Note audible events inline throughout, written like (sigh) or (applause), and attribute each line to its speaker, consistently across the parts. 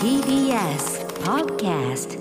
Speaker 1: TBS Podcast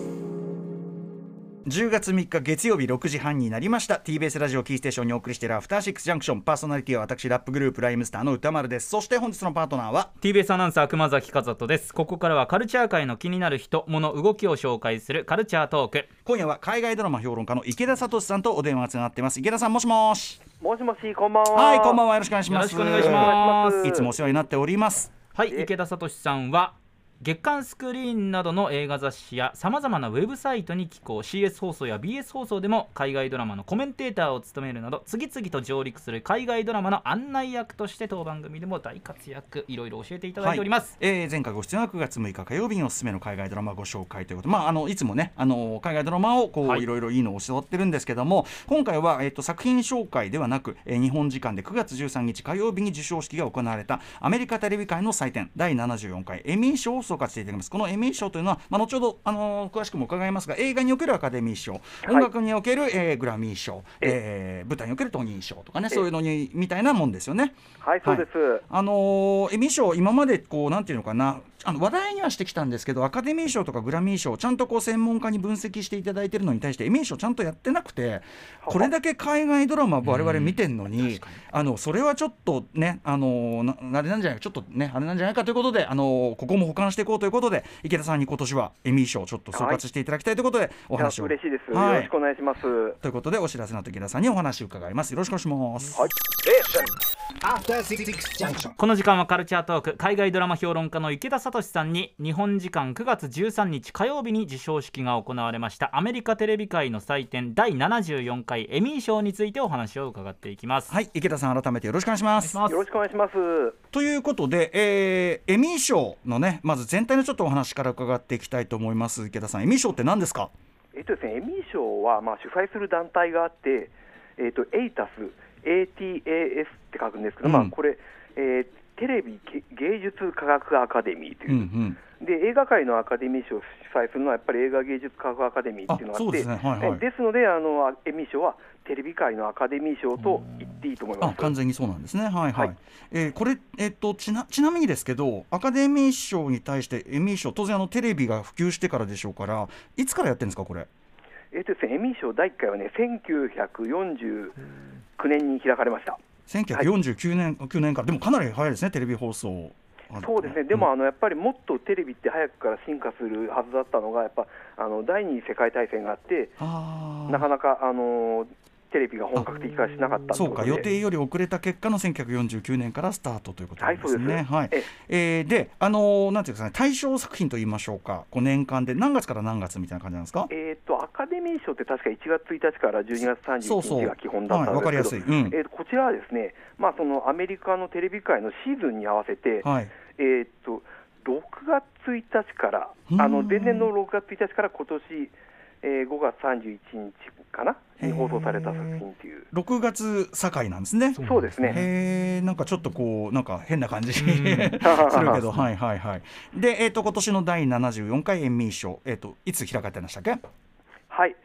Speaker 2: 10月3日月曜日6時半になりました。TBS ラジオキーステーションにお送りしているアフターシックスジャンクションパーソナリティは私ラップグループライムスターの歌丸です。そして本日のパートナーは
Speaker 3: TBS アナウンサー熊崎和人です。ここからはカルチャー界の気になる人物動きを紹介するカルチャートーク。
Speaker 2: 今夜は海外ドラマ評論家の池田聡さんとお電話がつながっています。池田さんもしもし。
Speaker 4: もしもし、こんばんは。
Speaker 2: はいこんばんは。よろしくお願いします。
Speaker 3: よろしくお願いします。
Speaker 4: い
Speaker 2: つもお世話になっております。
Speaker 3: はい
Speaker 4: え
Speaker 3: 池田聡さんは月刊スクリーンなどの映画雑誌やさまざまなウェブサイトに寄稿。CS 放送や BS 放送でも海外ドラマのコメンテーターを務めるなど次々と上陸する海外ドラマの案内役として当番組でも大活躍。いろいろ教えていただいております、
Speaker 2: はい。えー前回ご出演は9月6日火曜日におすすめの海外ドラマご紹介ということ。で、まあ、あのいつもねあの海外ドラマをこう、
Speaker 3: はい。
Speaker 2: い、ろいろいいのを教わってるんですけども今回は、えっと作品紹介ではなく、えー日本時間で9月13日火曜日に授賞式が行われたアメリカテレビ界の祭典第74回エミー賞を総括していただきます。このエミー賞というのは、まあ、後ほど、あの詳しくも伺いますが映画におけるアカデミー賞音楽における、えーグラミー賞、えー舞台におけるトニー賞とかねそういうのにみたいなもんですよね。
Speaker 4: はい、そうです。
Speaker 2: あのーエミー賞、今までこうなんていうのかな、あの話題にはしてきたんですけど、アカデミー賞とかグラミー賞、ちゃんとこう専門家に分析していただいてるのに対して、エミー賞ちゃんとやってなくて、これだけ海外ドラマ、我々見てんのに、あのそれはちょっとね、あのーなあれなんじゃないか、ちょっとね、あれなんじゃないかということで、あのーここも保管していこうということで、池田さんに今年はエミー賞、ちょっと総括していただきたいということで、お話を。
Speaker 4: 嬉しいです、
Speaker 2: はい
Speaker 4: よろしくお願いします。
Speaker 2: ということで、お知らせの後池田さんにお話を伺います。よろしくお願いします。
Speaker 4: はい.
Speaker 3: この時間はカルチャートーク海外ドラマ評論家の池田聡さんに日本時間9月13日火曜日に授賞式が行われましたアメリカテレビ界の祭典第74回エミー賞についてお話を伺っていきます。
Speaker 2: はい、池田さん、改めてよろしくお願いします。
Speaker 4: よろしくお願いします。
Speaker 2: ということで、えーエミー賞のねまず全体のちょっとお話から伺っていきたいと思います池田さんエミー賞って何ですか？
Speaker 4: えっとですね、エミー賞はまあ主催する団体があって、えっとエイタス ATAS って書くんですけど、
Speaker 2: うん。
Speaker 4: まあこれ、えーテレビ芸術科学アカデミーという。う、
Speaker 2: んうん。
Speaker 4: で映画界のアカデミー賞を主催するのはやっぱり映画芸術科学アカデミーっていうのがあって、
Speaker 2: ですね。はいはい。
Speaker 4: えですのであのエミー賞はテレビ界のアカデミー賞と言っていいと思います。
Speaker 2: あ完全にそうなんですね。はいはい、
Speaker 4: はい。
Speaker 2: えーこれえっとちなちなみにですけどアカデミー賞に対してエミー賞当然あのテレビが普及してからでしょうからいつからやってるんですかこれ？
Speaker 4: えっとですね、エミー賞第1回はね、1949年に開かれました。
Speaker 2: 1949年、9年から。でもかなり早いですねテレビ放送。
Speaker 4: そうですね、でも、あのやっぱりもっとテレビって早くから進化するはずだったのが、やっぱあの第二次世界大戦があって、なかなかあのテレビが本格的化しなかった
Speaker 2: そうか予定より遅れた結果の1949年からスタートということですね。
Speaker 4: はい
Speaker 2: えーで、あのーなんていうんですかね、対象作品と言いましょうか、こう年間で何月から何月みたいな感じなんですか？
Speaker 4: えー、とアカデミー賞って確か1月1日から12月31
Speaker 2: そうそう。
Speaker 4: 日が基本だったん
Speaker 2: はいわかりや
Speaker 4: ですけど、
Speaker 2: すい。うん。
Speaker 4: えこちらはですね、まあ、そのアメリカのテレビ界のシーズンに合わせて、
Speaker 2: はい。
Speaker 4: えー、と6月1日から、
Speaker 2: うん。
Speaker 4: あの前年の6月1日から今年、えー、5月31日かな、に放送された作品っていう、
Speaker 2: 6月境なんですね。
Speaker 4: そうですね。
Speaker 2: へえ、なんかちょっとこう、なんか変な感じ (laughs) する
Speaker 3: ん
Speaker 2: けど、はいはいはい。で、えっ、と、今年の第74回エミー賞、えっ、と、いつ開かれてましたっけ？
Speaker 4: はい、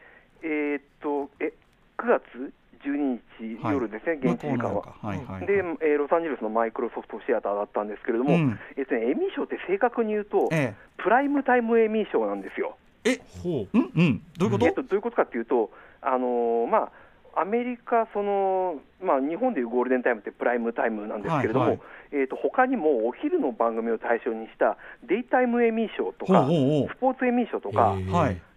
Speaker 4: えーっと、え9月12日
Speaker 2: はい
Speaker 4: 夜ですね、現地時間は。
Speaker 2: いはいはい
Speaker 4: で、えーロサンゼルスのマイクロソフトシアターだったんですけれども、
Speaker 2: うん
Speaker 4: えっとね、エミー賞って正確に言うと、
Speaker 2: え
Speaker 4: プライムタイムエミー賞なんですよ。
Speaker 2: え、え、
Speaker 3: ほ
Speaker 2: うんうん、どういうこと？
Speaker 4: えっと、どういうことかっていうと、あのーまあ、アメリカ、そのまあ、日本でいうゴールデンタイムってプライムタイムなんですけれども、
Speaker 2: はいはい
Speaker 4: えっと他にもお昼の番組を対象にしたデイタイムエミー賞とか、
Speaker 2: ほうほ
Speaker 4: スポーツエミー賞とか。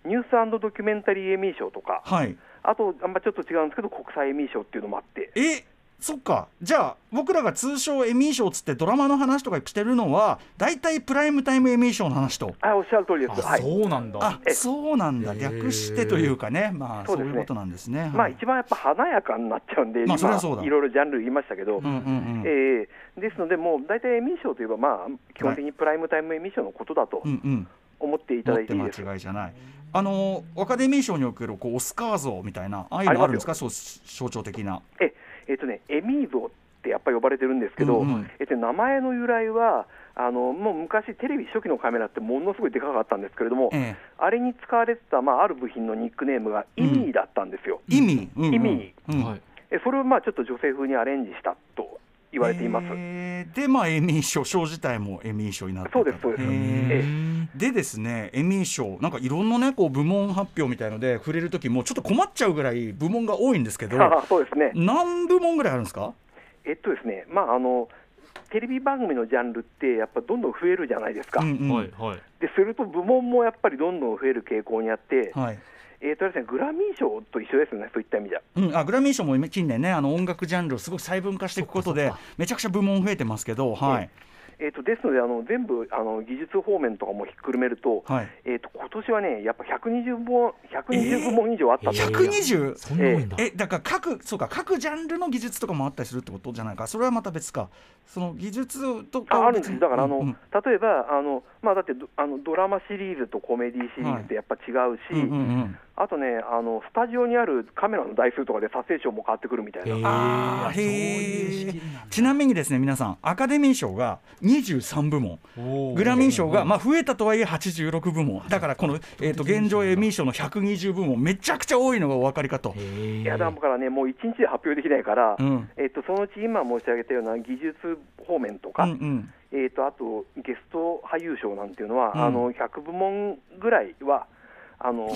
Speaker 4: ニュースドキュメンタリーエミー賞とか、
Speaker 2: はい。
Speaker 4: あと、あんまちょっと違うんですけど、国際エミー賞っていうのもあって、
Speaker 2: えそっか。じゃあ僕らが通称エミー賞つってドラマの話とかしてるのは大体プライムタイムエミー賞の話と。
Speaker 4: あおっしゃる通りです、
Speaker 3: あ、
Speaker 4: はい。
Speaker 3: そうなんだ。
Speaker 2: あ
Speaker 4: え
Speaker 2: そうなんだ。略してというかね。まあそ
Speaker 4: そうですね。
Speaker 2: ういうことなんですね。
Speaker 4: まあ、
Speaker 2: はい
Speaker 4: 一番やっぱ華やかになっちゃうんで、
Speaker 2: まあそりゃそうだ。
Speaker 4: いろいろジャンル言いましたけど、
Speaker 2: うんうんうん。
Speaker 4: えーですので、もう大体エミー賞といえば、まあ、基本的にプライムタイムエミー賞のことだと
Speaker 2: うんうん。
Speaker 4: 思っていただいていいです。
Speaker 2: 違いじゃない。あのアカデミー賞におけるこうオスカー像みたいなああいうのあるんですか？そう象徴的な。
Speaker 4: ええっとね、エミー像ってやっぱり呼ばれてるんですけど、
Speaker 2: うんうん。
Speaker 4: えっと、名前の由来は、あのもう昔、テレビ初期のカメラってものすごいでかかったんですけれども、
Speaker 2: え
Speaker 4: あれに使われてた、まあ、ある部品のニックネームがイミーだったんですよ。
Speaker 2: え意味、うんうん。
Speaker 4: 意味
Speaker 2: うん。
Speaker 3: はい
Speaker 4: えそれをまあちょっと女性風にアレンジしたと言われています。
Speaker 2: えーでまあエミー賞賞自体もエミー賞になってた
Speaker 4: そうですそうです。
Speaker 2: でですねエミー賞なんかいろんなねこう部門発表みたいので触れる時もちょっと困っちゃうぐらい部門が多いんですけど
Speaker 4: あ (laughs) そうですね。
Speaker 2: 何部門ぐらいあるんですか？
Speaker 4: えっとですね、まああのテレビ番組のジャンルってやっぱどんどん増えるじゃないですか。
Speaker 2: うんうん。
Speaker 3: はいはい。
Speaker 4: ですると部門もやっぱりどんどん増える傾向にあって、
Speaker 2: はい
Speaker 4: えっとですねグラミー賞と一緒ですね。そういった意味じゃ。
Speaker 2: うん、あグラミー賞も近年ねあの音楽ジャンルをすごく細分化していくことでめちゃくちゃ部門増えてますけど、はい。
Speaker 4: えっとですのであの全部あの技術方面とかもひっくるめると、
Speaker 2: はい、
Speaker 4: えっと今年はねやっぱ120部門120部門以上あったんです。
Speaker 2: 120
Speaker 3: そんな多いんだ。
Speaker 2: えだから各そうか各ジャンルの技術とかもあったりするってことじゃないか。それはまた別か。その技術とか
Speaker 4: ああるんです、だからあの、
Speaker 2: うんうん。
Speaker 4: 例えばあの、まあ、だってどあのドラマシリーズとコメディシリーズってやっぱ違うし、
Speaker 2: うんうんうん
Speaker 4: あとねあの、スタジオにあるカメラの台数とかで撮影賞も変わってくるみたいな、
Speaker 2: ちなみにですね皆さんアカデミー賞が23部門。グラミー賞が、まあ、増えたとはいえ86部門。だからこの、えー、と現状エミー賞の120部門めちゃくちゃ多いのがお分かりかと。
Speaker 4: いやだからね、もう1日で発表できないから、
Speaker 2: うん。
Speaker 4: えっと、そのうち今申し上げたような技術方面と
Speaker 2: う
Speaker 4: か、
Speaker 2: んうん。
Speaker 4: えっとあとゲスト俳優賞なんていうのは、
Speaker 2: うん。
Speaker 4: あの100部門ぐらいは、あのもう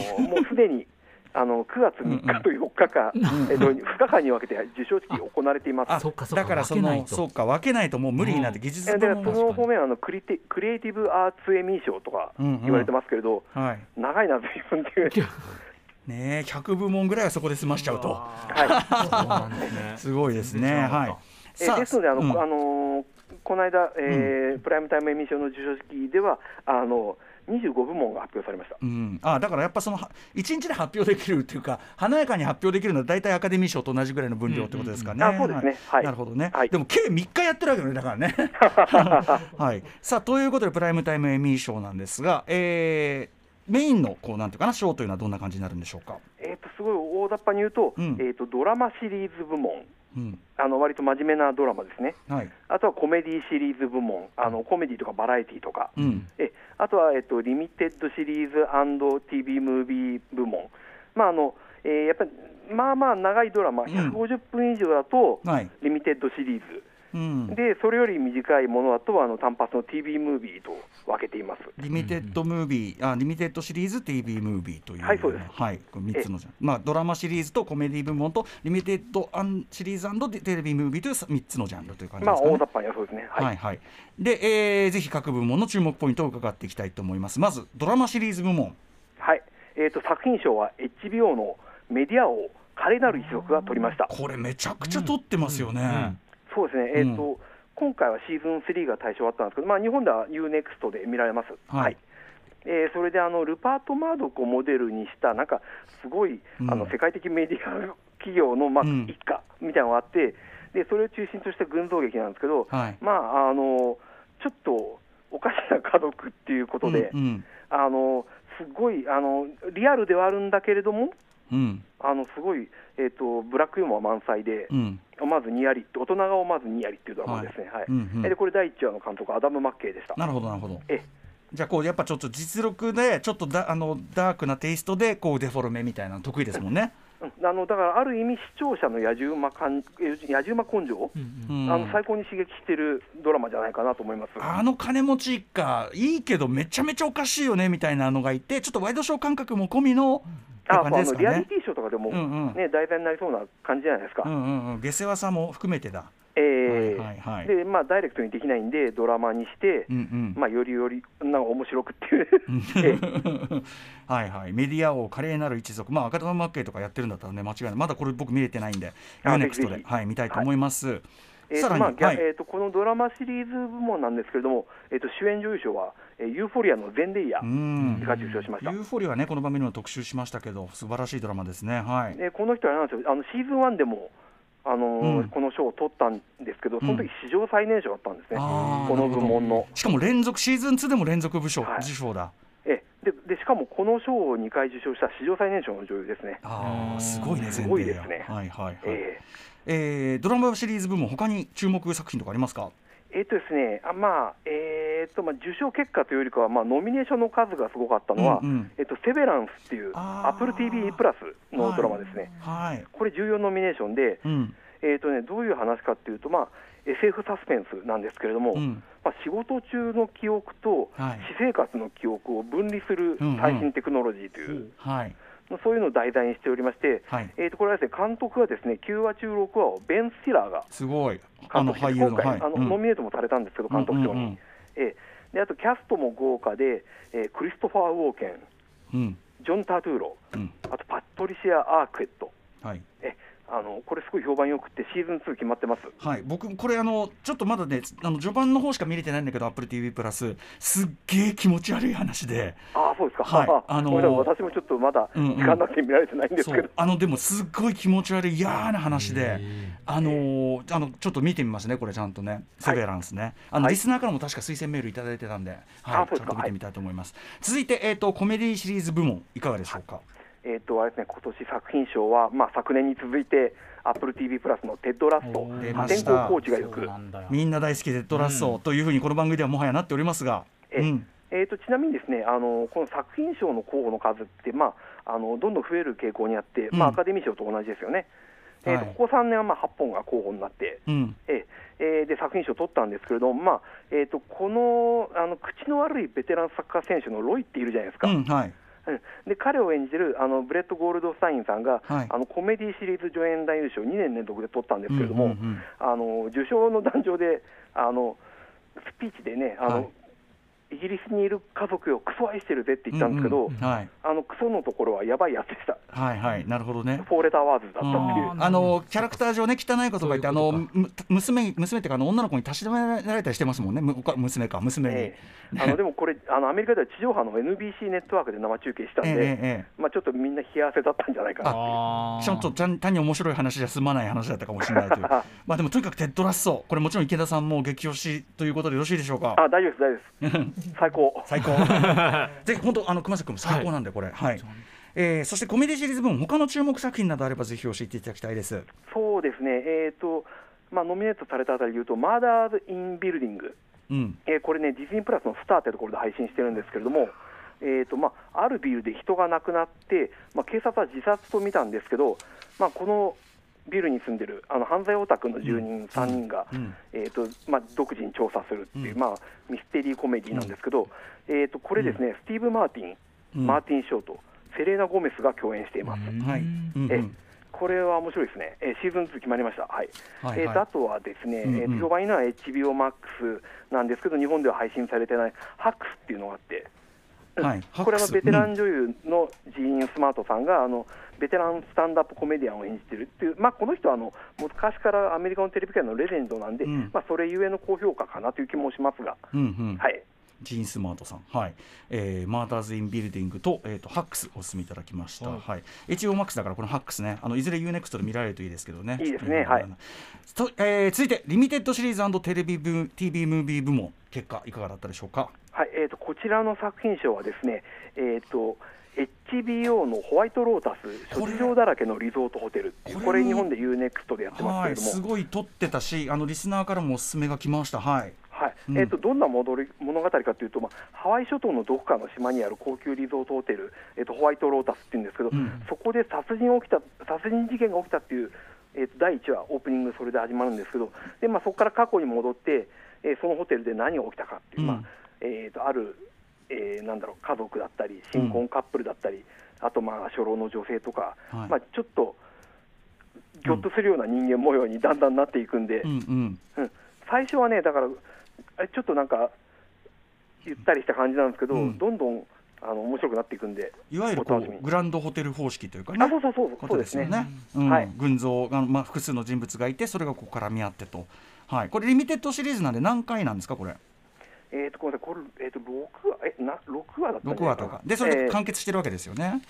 Speaker 4: すでにあの9月3日と4日間、えっと、2日間に分けて授賞式行われています。
Speaker 2: あ
Speaker 3: そっかそっか。
Speaker 2: だからそ
Speaker 3: 分けないと。
Speaker 2: のそうか分けないともう無理になって技術部門が
Speaker 4: その方面はあのクリテクリエイティブアーツエミー賞とか
Speaker 2: うんうん。
Speaker 4: 言われてますけれど、
Speaker 2: はい。
Speaker 4: 長いな、随分っていう、
Speaker 2: ねえ100部門ぐらいはそこで済ましちゃうと。
Speaker 4: はい。(laughs)
Speaker 3: す
Speaker 2: ごいですね。はい。
Speaker 4: えですので、あの
Speaker 2: うん。
Speaker 4: あのーこの間、えープライムタイムエミー賞の授賞式では、あの25部門が発表されました。
Speaker 2: うん、あだからやっぱそのは一日で発表できるっていうか華やかに発表できるのは大体アカデミー賞と同じぐらいの分量ってことですかね。
Speaker 4: うんうん。うんあそうですね。はい。
Speaker 2: なるほどね、
Speaker 4: はい。
Speaker 2: でも計3日やってるわけよねだからね。(laughs) はい、さあということでプライムタイムエミー賞なんですが、えーメインのこうなんていうかな賞というのはどんな感じになるんでしょうか？
Speaker 4: えー、とすごい大雑把に言うと,、
Speaker 2: うん。
Speaker 4: えー、とドラマシリーズ部門、
Speaker 2: うん。
Speaker 4: あの割と真面目なドラマですね、
Speaker 2: はい。
Speaker 4: あとはコメディシリーズ部門、あのコメディとかバラエティとか、
Speaker 2: うん。
Speaker 4: えあとは、えっとリミテッドシリーズ &TV ムービー部門、まああのえーやっぱりまあまあ長いドラマ、
Speaker 2: ん。
Speaker 4: 150分以上だと、
Speaker 2: はい。
Speaker 4: リミテッドシリーズ。
Speaker 2: うん、
Speaker 4: でそれより短いものだとあの単発の TV ムービーと分けています。
Speaker 2: リミテッドムービー、あリミテッドシリーズ TV ムービーという、
Speaker 4: はいそうです
Speaker 2: はい、これ3つのじゃん、まあ、ドラマシリーズとコメディ部門とリミテッドアンシリーズテレビムービーという3つのジャンルという感じ
Speaker 4: まあ
Speaker 2: ですかね。
Speaker 4: 大雑把にはそうですね。はい。
Speaker 2: はいはい、で、えーぜひ各部門の注目ポイントを伺っていきたいと思います。まずドラマシリーズ部門、
Speaker 4: はい。えっ、と作品賞は HBO のメディア王華麗なる一族が取りました。
Speaker 2: これめちゃくちゃ撮ってますよね。
Speaker 4: そうですね。えっ、と、今回はシーズン3が対象だったんですけど、まあ日本では UNEXT で見られます。
Speaker 2: はい。
Speaker 4: えーそれであのルパート・マードックをモデルにしたなんかすごい、
Speaker 2: うん。
Speaker 4: あの世界的メディア企業のまあ
Speaker 2: うん。
Speaker 4: 一家みたいなのがあって、でそれを中心とした群像劇なんですけど、
Speaker 2: はい。
Speaker 4: まああのちょっとおかしな家族っていうことで、
Speaker 2: うんうん。
Speaker 4: あのすごいあのリアルではあるんだけれども、
Speaker 2: うん。
Speaker 4: あのすごい、えー、とブラックユーモア満載で、
Speaker 2: うん。
Speaker 4: まずニヤリって、大人顔まずニヤリっていうドラマですね、はい。
Speaker 2: うんうん。
Speaker 4: でこれ、第1話の監督、アダム・マッケイでした。
Speaker 2: なるほどなるほど。
Speaker 4: え。
Speaker 2: じゃあこうやっぱちょっと実力でちょっとだあのダークなテイストでこうデフォルメみたいなの得意ですもんね。
Speaker 4: うん。あのだから、ある意味、視聴者の野獣馬感野獣馬根性？を、
Speaker 2: うん。
Speaker 4: あの最高に刺激してるドラマじゃないかなと思います。
Speaker 2: あの金持ち一家いいけどめちゃめちゃおかしいよねみたいなのがいてちょっとワイドショー感覚も込みの
Speaker 4: ああのリアリ。ティショーとかでも、ね、題材になりそうな感じじゃないですか。
Speaker 2: うんうんうん。下世話さも含めてだ。
Speaker 4: えー
Speaker 2: はいはいはい。
Speaker 4: でまあ、ダイレクトにできないんで、ドラマにして、
Speaker 2: うんうん。
Speaker 4: まあ、よりよりなんか面白くっていう、え (laughs)
Speaker 2: はいはい。メディア王華麗なる一族。まあ赤玉マッケイとかやってるんだったらね間違いない。まだこれ僕見れてないんで
Speaker 4: あ
Speaker 2: UNEXT
Speaker 4: ぜひぜひ。
Speaker 2: ではい見たいと思います。
Speaker 4: ええーとこのドラマシリーズ部門なんですけれども、えー、と主演女優賞は、えーユーフォリアのゼンデイヤ
Speaker 2: うん。
Speaker 4: が受賞しました。
Speaker 2: ユーフォリアはねこの番組の特集しましたけど素晴らしいドラマですねはい。
Speaker 4: でこの人はなんですよあのシーズン1でも、あのー
Speaker 2: うん
Speaker 4: この賞を取ったんですけど、その時史上最年少だったんですね、
Speaker 2: あー
Speaker 4: この部門の。
Speaker 2: しかも連続シーズン2でも連続部賞、
Speaker 4: はい
Speaker 2: 受賞だ。
Speaker 4: えででしかもこの賞を2回受賞した史上最年少の女優ですね。
Speaker 2: ああすごいね
Speaker 4: すごいですね
Speaker 2: はいはいはい。
Speaker 4: え
Speaker 2: えードラマシリーズ部門他に注目作品とかありますか？
Speaker 4: ーえーとですねあまあえーとまあ、受賞結果というよりかは、まあ、ノミネーションの数がすごかったのは、
Speaker 2: うんうん。
Speaker 4: えっとセベランスっていう、
Speaker 2: あー。
Speaker 4: AppleTV プラスのドラマですね、
Speaker 2: はい。
Speaker 4: これ、14ノミネーションで、
Speaker 2: うん。
Speaker 4: えーとね、どういう話かっていうと、まあ、SF サスペンスなんですけれども、
Speaker 2: うん。
Speaker 4: まあ、仕事中の記憶と
Speaker 2: はい。
Speaker 4: 私生活の記憶を分離する
Speaker 2: うんうん。
Speaker 4: 最新テクノロジーという、
Speaker 2: はい。
Speaker 4: まあそういうのを題材にしておりまして、
Speaker 2: はい。
Speaker 4: えー、とこれはですね監督はですね9話中6話をベン・スティラーが
Speaker 2: すごい。あの俳優の。
Speaker 4: 今回、
Speaker 2: はい。うん。
Speaker 4: あのノミネートもされたんですけど、監督賞に。
Speaker 2: うんうんうん。
Speaker 4: えーであとキャストも豪華で、えークリストファー・ウォーケン、
Speaker 2: うん。
Speaker 4: ジョン・タトゥーロ、
Speaker 2: うん。
Speaker 4: あとパトリシア・アークエット、
Speaker 2: はい。
Speaker 4: えあのこれ、すごい評判よくて、シーズン2決まってます。
Speaker 2: はい、僕これあのちょっとまだねあの序盤の方しか見れてないんだけど AppleTV プラス。すっげえ気持ち悪い話で。
Speaker 4: ああ、そうですか、
Speaker 2: はい。
Speaker 4: あ
Speaker 2: あの
Speaker 4: 私もちょっとまだ
Speaker 2: うんうん。
Speaker 4: 時間なくて見られてないんですけど、
Speaker 2: そう。あのでもすっごい気持ち悪い嫌な話で。あのーあのちょっと見てみますねこれちゃんとね。セベランスね、あの
Speaker 4: はい
Speaker 2: リスナーからも確か推薦メールいただいてたんで、はい、
Speaker 4: あそうですか。
Speaker 2: ちゃんと見てみたいと思います、続いて、えー、とコメディシリーズ部門いかがでしょうか、
Speaker 4: えっ、と、あれですね、今年作品賞は、まあ、昨年に続いて、Apple TV プラスのテッド・ラッソ、
Speaker 2: 出
Speaker 4: 破天荒コーチがよく、
Speaker 3: なんだよ。
Speaker 2: みんな大好きテッド・ラッソというふうにこの番組ではもはやなっておりますが、
Speaker 4: え
Speaker 2: うん。
Speaker 4: えー、とちなみにですねあのこの作品賞の候補の数って、まあ、あのどんどん増える傾向にあって、まあ、
Speaker 2: うん
Speaker 4: アカデミー賞と同じですよね。えーと
Speaker 2: はい
Speaker 4: ここ3年はまあ8本が候補になって、
Speaker 2: うん。
Speaker 4: えーえーで作品賞を取ったんですけれども、まあえー、とこのあの口の悪いベテランサッカー選手のロイっているじゃないですか、
Speaker 2: うんはい。
Speaker 4: うんで彼を演じるあのブレット・ゴールドスタインさんが、
Speaker 2: はい。
Speaker 4: あのコメディシリーズ助演男優賞2年連続で取ったんですけれども、あの受賞の壇上であのスピーチでねあの、
Speaker 2: はい
Speaker 4: イギリスにいる家族をクソ愛してるぜって言ったんですけど、
Speaker 2: うんうんはい。
Speaker 4: あのクソのところはやばいやつでした、
Speaker 2: はいはい。なるほどね。
Speaker 4: フォーレターワーズだったっていう。
Speaker 3: あ
Speaker 2: のキャラクター上ね汚い言葉言ってあの娘娘っていうかあの女の子にたしなめられたりしてますもんね。娘か娘に、
Speaker 4: ええ。あのでもこれあの、アメリカでは地上波の NBC ネットワークで生中継したんで、
Speaker 2: ええええ
Speaker 4: まあ、ちょっとみんな冷や汗だったんじゃないかなって
Speaker 2: ちょっと単単に面白い話じゃ済まない話だったかもしれないという。(laughs) まあでもとにかくテッドラッソ。これもちろん池田さんも激推しということでよろしいでしょうか？
Speaker 4: あ大丈夫です、大丈夫です、(laughs) 最高。
Speaker 2: 最高。(laughs) ぜひ本当あの熊崎君も最高なんでこれ。はい、えーそしてコメディシリーズ部門他の注目作品などあればぜひ教えていただきたいです。
Speaker 4: そうですね、えーとまあ、ノミネートされたあたりでいうと、マーダーズ・イン・ビルディング、
Speaker 2: うん。
Speaker 4: えーこれね、ディズニープラスのスターってところで配信してるんですけれども、えーとまあ、あるビルで人が亡くなって、まあ、警察は自殺と見たんですけど、まあ、このビルに住んでるあの犯罪オタクの住人3人が、
Speaker 2: うん。
Speaker 4: えーとまあ、独自に調査するっていう、
Speaker 2: うん。
Speaker 4: まあ、ミステリーコメディなんですけど、えーとこれですね、スティーブ・マーティン、
Speaker 2: うん。
Speaker 4: マーティン・ショート、セレーナ・ゴメスが共演しています。
Speaker 2: はい、うん。うん
Speaker 4: えこれは面白いですね、えーシーズン2決まりました、はい。
Speaker 2: はいはい。
Speaker 4: えーとあとはですね、
Speaker 2: うんうん。
Speaker 4: えーと評判いいのは HBO Max なんですけど、日本では配信されてないハックスっていうのがあって、うん
Speaker 2: はい。(laughs)
Speaker 4: これはベテラン女優のジーン・スマートさんが、あのベテランスタンダップコメディアンを演じてるっていう、まあ、この人はあの昔からアメリカのテレビ界のレジェンドなんで、
Speaker 2: うん。
Speaker 4: まあ、それゆえの高評価かなという気もしますが、
Speaker 2: うんうん。
Speaker 4: はい、
Speaker 2: ジーン・スマートさん、はい。えーマーダーズ・イン・ビルディングと,、えー、とハックスお勧めいただきました、
Speaker 3: はい。
Speaker 2: はい。HBO Max だからこのハックスね。あのいずれ UNEXT で見られるといいですけどね。
Speaker 4: いいですね。はい。
Speaker 2: とえー続いてリミテッドシリーズテレビブ TV ムービー部門。結果いかがだったでしょうか？
Speaker 4: はい。えー、とこちらの作品賞はですね、えー、と HBO のホワイトロータス、
Speaker 2: これ。
Speaker 4: 諸事情だらけのリゾートホテル
Speaker 2: これ
Speaker 4: これ、日本で UNEXT でやってますけ
Speaker 2: はい
Speaker 4: れども、
Speaker 2: すごい撮ってたしあのリスナーからもおすすめが来ました。はい。
Speaker 4: はい。
Speaker 2: うん。
Speaker 4: えー、とどんな戻り物語かというと、まあ、ハワイ諸島のどこかの島にある高級リゾートホテル、えー、とホワイトロータスっていうんですけど、
Speaker 2: うん。
Speaker 4: そこで殺人起きた殺人事件が起きたっていう、えー、と第1話、オープニング、それで始まるんですけど、でまあ、そこから過去に戻って、えーそのホテルで何が起きたかっていう、まあ
Speaker 2: うん
Speaker 4: えー、とある、えーなんだろう家族だったり、新婚カップルだったり、あとまあ初老の女性とか、
Speaker 2: はい。
Speaker 4: まあ、ちょっとぎょっとするような人間模様にだんだんなっていくんで。
Speaker 2: うんうん。
Speaker 4: うん、最初はね、だから、ちょっとなんか、ゆったりした感じなんですけど、
Speaker 2: うん。
Speaker 4: どんどんあの面白くなっていくんで、
Speaker 2: いわゆるグランドホテル方式というかね。
Speaker 4: あそうそうそう、そうです
Speaker 2: よね。うん。
Speaker 4: はい。
Speaker 2: 群像が、まあ、複数の人物がいてそれがここ絡み合ってと、はい、これリミテッドシリーズなんで何回なんですかこれ？
Speaker 4: えっ、と、ごめんなさい、これ、えっ、と、6話、え、な、六話だったんじ
Speaker 2: 6話とか。でそれで
Speaker 4: えー。
Speaker 2: 完結してるわけですよね、
Speaker 4: うん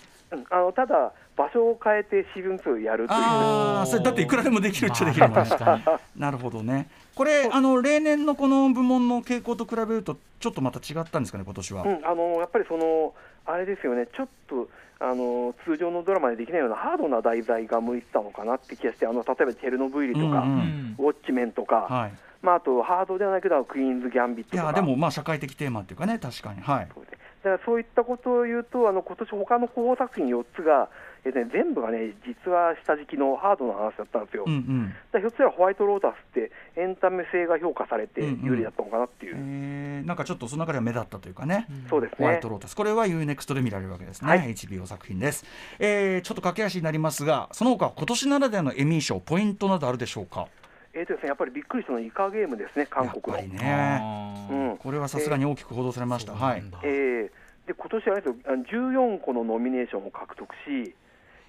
Speaker 4: あのただ、場所を変えてシーズン2やるという、
Speaker 2: ああそれだっていくらでもできるっちゃできるもんね、
Speaker 3: 確かに。(laughs)
Speaker 2: なるほどね。これあの例年のこの部門の傾向と比べるとちょっとまた違ったんですかね今年は、
Speaker 4: うん、あのやっぱりその、あれですよね、ちょっとあの通常のドラマでできないようなハードな題材が向いてたのかなって気がして、あの例えばチェルノブイリとか、
Speaker 2: うんうん
Speaker 3: うん。
Speaker 4: ウォッチメンとか、
Speaker 2: はい
Speaker 4: まあ、あとハードではないけど、クイーンズ・ギャンビットとか。
Speaker 2: いやでもまあ社会的テーマっていうかね確かに。はい。
Speaker 4: そうです。ねだからそういったことを言うと、あの今年他の候補作品4つが、えっとね、全部がね、実は下敷きのハードな話だったんですよ。
Speaker 2: うんうん。
Speaker 4: だからひょっとしたらホワイトロータスってエンタメ性が評価されて
Speaker 2: うんうん。
Speaker 4: 有利だったのかなっていう、
Speaker 2: えー。なんかちょっとその中では目立ったというかね、
Speaker 4: そうですね。
Speaker 2: ホワイト。ロータス。これは UNEXT で見られるわけですね、
Speaker 4: はい。
Speaker 2: HBO 作品です、えーちょっと駆け足になりますがその他今年ならではのエミー賞ポイントなどあるでしょうか？
Speaker 4: えーとですね、やっぱりびっくりしたのはイカゲームですね、韓国の。
Speaker 2: やっぱりね。
Speaker 4: うん。
Speaker 2: これはさすがに大きく報道されました、はい
Speaker 3: そうなんだ。
Speaker 4: えーで今年はあれですよあの14個のノミネーションを獲得し、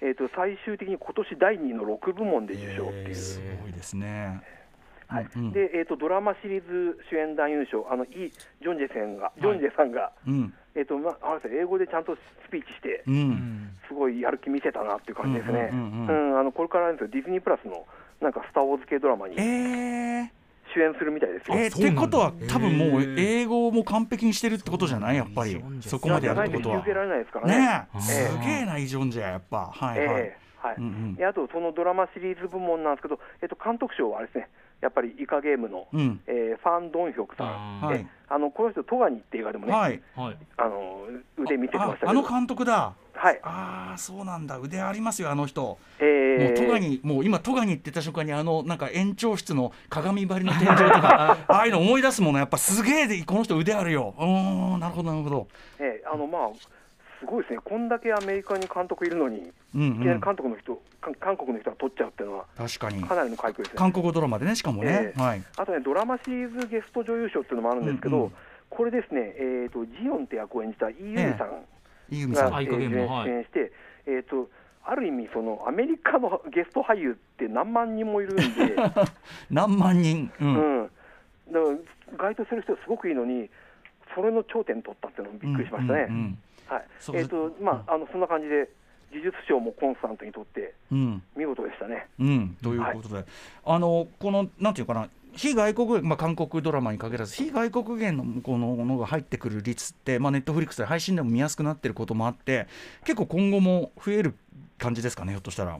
Speaker 4: えー、と最終的に今年第2位の6部門で受賞っていう、
Speaker 2: すごいですね、
Speaker 4: はい。
Speaker 2: うんうん。
Speaker 4: でえー、とドラマシリーズ主演男優賞、あのイ・ジョンジェさんが、ジョンジェさんが、
Speaker 2: うん。
Speaker 4: えーとまあ、あれですね英語でちゃんとスピーチして
Speaker 2: う、
Speaker 3: うん。ん
Speaker 4: すごいやる気見せたなっていう感じですね、これからですよディズニープラスのなんかスター・ウォーズ系ドラマに
Speaker 2: えー。
Speaker 4: 主演するみたいですよ。
Speaker 2: えー、ってことは多分もう英語も完璧にしてるってことじゃない？やっぱり。
Speaker 3: そ
Speaker 2: こまでやるってことは。
Speaker 4: じゃないと引き受けられないですからね。
Speaker 2: ねえ。
Speaker 3: え
Speaker 2: すげえなイ・ジョンジェやっぱ。はいはい、
Speaker 4: ええはい。
Speaker 2: うんうん。
Speaker 4: であと、そのドラマシリーズ部門なんですけど、えっと、監督賞はあれですね、やっぱりイカゲームの、
Speaker 2: うん。
Speaker 4: えーファン・ドンヒョクさん、
Speaker 2: はい。
Speaker 4: えあのこの人、トガニって映画でもね、
Speaker 2: はい。
Speaker 3: はい。
Speaker 4: あの腕見せてま
Speaker 2: あ
Speaker 4: したけど、
Speaker 2: あの監督だ。
Speaker 4: はい。
Speaker 2: ああそうなんだ。腕ありますよあの人。も
Speaker 4: え
Speaker 2: うトガニもう今トガニって言った瞬間にあのなんか延長室の鏡張りの天井とか (laughs) ああいうの思い出すものやっぱすげえでこの人腕あるよ。うーんなるほどなるほど。
Speaker 4: えーあのまあ、すごいですね、こんだけアメリカに監督いるのに、
Speaker 2: うん
Speaker 4: いきなり
Speaker 2: うん
Speaker 4: 監督の人、か韓国の人が撮っちゃうっていうのは、
Speaker 2: 確かに。
Speaker 4: かなりの快挙ですね。
Speaker 2: 韓国ドラマでねしかもね、
Speaker 4: ええ。
Speaker 2: はい。
Speaker 4: あとね、ドラマシリーズゲスト女優賞っていうのもあるんですけど、
Speaker 2: うんうん
Speaker 4: これですね、えー、とジヨンって役を演じたイ・ユンさん
Speaker 2: イ・ユミさん。
Speaker 4: が、えー
Speaker 3: はい。
Speaker 4: 主演して、えー、とある意味、そのアメリカのゲスト俳優って何万人もいるんで、(laughs)
Speaker 2: 何万人、う
Speaker 4: うん。ん、だから該当する人、すごくいいのに、それの頂点取ったっていうのもびっくりしましたね。
Speaker 2: うんうん
Speaker 4: はい。えーとまあ、あのそんな感じで、技術賞もコンスタントにとって、
Speaker 2: うん。
Speaker 4: 見事でしたね。
Speaker 2: うん、ということで、あのこのなんていうかな非外国、まあ、韓国ドラマに限らず非外国言のこのものが入ってくる率って、まあ、ネットフリックスで配信でも見やすくなってることもあって結構今後も増える感じですかねひょっとしたら。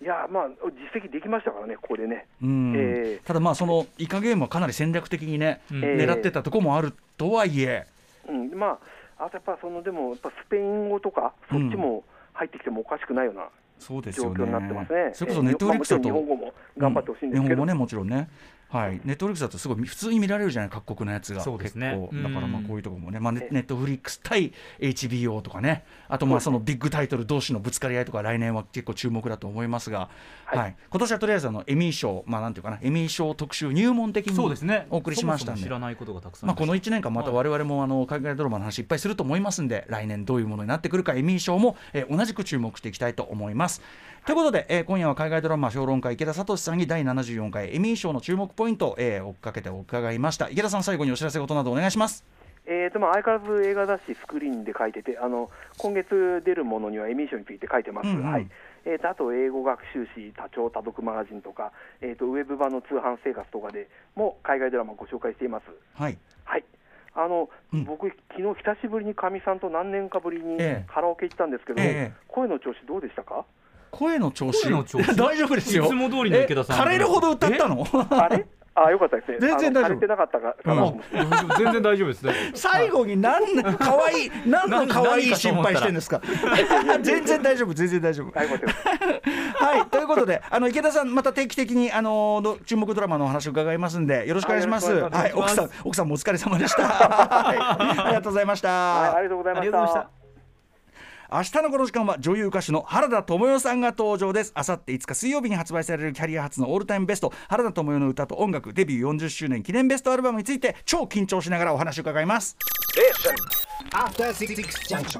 Speaker 4: いやまあ、実績できましたからね、ここでね。
Speaker 2: うん。
Speaker 4: ええ。
Speaker 2: ただまあそのイカゲームはかなり戦略的にね、
Speaker 3: うん。
Speaker 4: ええ。
Speaker 2: 狙ってたとこもあるとはいえ、
Speaker 4: うん、まあ、あとやっぱそのでも、やっぱスペイン語とか、そっちも入ってきてもおかしくないような
Speaker 2: そうですよ
Speaker 4: 状況になってますね。
Speaker 2: ね。それこそネットフリックスだと、
Speaker 4: 日本語も頑張ってほしいんですけど、
Speaker 2: 日本語もねもちろんね。はい、ネットフリックスだとすごい普通に見られるじゃない各国のやつが。
Speaker 3: そうですね。
Speaker 2: 結構。だからまあ
Speaker 3: うん
Speaker 2: こういうところもね、まあ、ネットフリックス対 HBO とかね。あとまあそのビッグタイトル同士のぶつかり合いとか来年は結構注目だと思いますが、はい。
Speaker 4: はい。
Speaker 2: 今年はとりあえずあのエミー賞。まあなんていうかな。エミー賞特集入門的に
Speaker 3: そうですね。
Speaker 2: お送りしましたんで。
Speaker 3: そもそも知らないことがたくさん
Speaker 2: まあ、この1年間また我々もあの海外ドラマの話いっぱいすると思いますんで来年どういうものになってくるかエミー賞も、えー同じく注目していきたいと思います。ということで、えー今夜は海外ドラマ評論家池田聡さんに第74回エミー賞の注目ポイントを、えー追っかけてお伺いました。池田さん最後にお知らせ事などお願いします。
Speaker 4: えーとまあ、相変わらず映画雑誌スクリーンで書いてて、あの今月出るものにはエミー賞について書いてます。
Speaker 2: うんうん。
Speaker 4: はい。えーとあと英語学習誌、多聴多読マガジンとか、えー、とウェブ版の通販生活とかでも海外ドラマをご紹介しています。
Speaker 2: はい、
Speaker 4: はい。あの、
Speaker 2: うん。
Speaker 4: 僕、昨日久しぶりにかみさんと何年かぶりに
Speaker 2: ええ。
Speaker 4: カラオケ行ったんですけど、
Speaker 2: ええ。
Speaker 4: 声の調子どうでしたか？
Speaker 2: 声の調子。
Speaker 3: 声の調子？(laughs)
Speaker 2: 大丈夫ですよ。
Speaker 3: いつも通りの池田さん。
Speaker 2: え枯れるほど歌ったの？(laughs)
Speaker 4: あれ？あよかったですね。
Speaker 2: 全然大丈夫。
Speaker 3: 全然大丈夫ですね。
Speaker 2: 最後に何可愛い何の可愛い心配してんですか？全然大丈夫全然大丈夫。はい、ということで、あの池田さん、また定期的にあのど注目ドラマのお話を伺いますんで、よろしくお願いします。
Speaker 4: はい
Speaker 2: 奥さん、奥さんもお疲れ様でした。(laughs) はい、ありがとうございました。
Speaker 4: はい、ありがとうございま
Speaker 3: した。
Speaker 2: 明日のこの時間は女優歌手の原田知世さんが登場です。あさって5日水曜日に発売されるキャリア初のオールタイムベスト、原田知世の歌と音楽デビュー40周年記念ベストアルバムについて超緊張しながらお話を伺います。
Speaker 5: After Six Junction.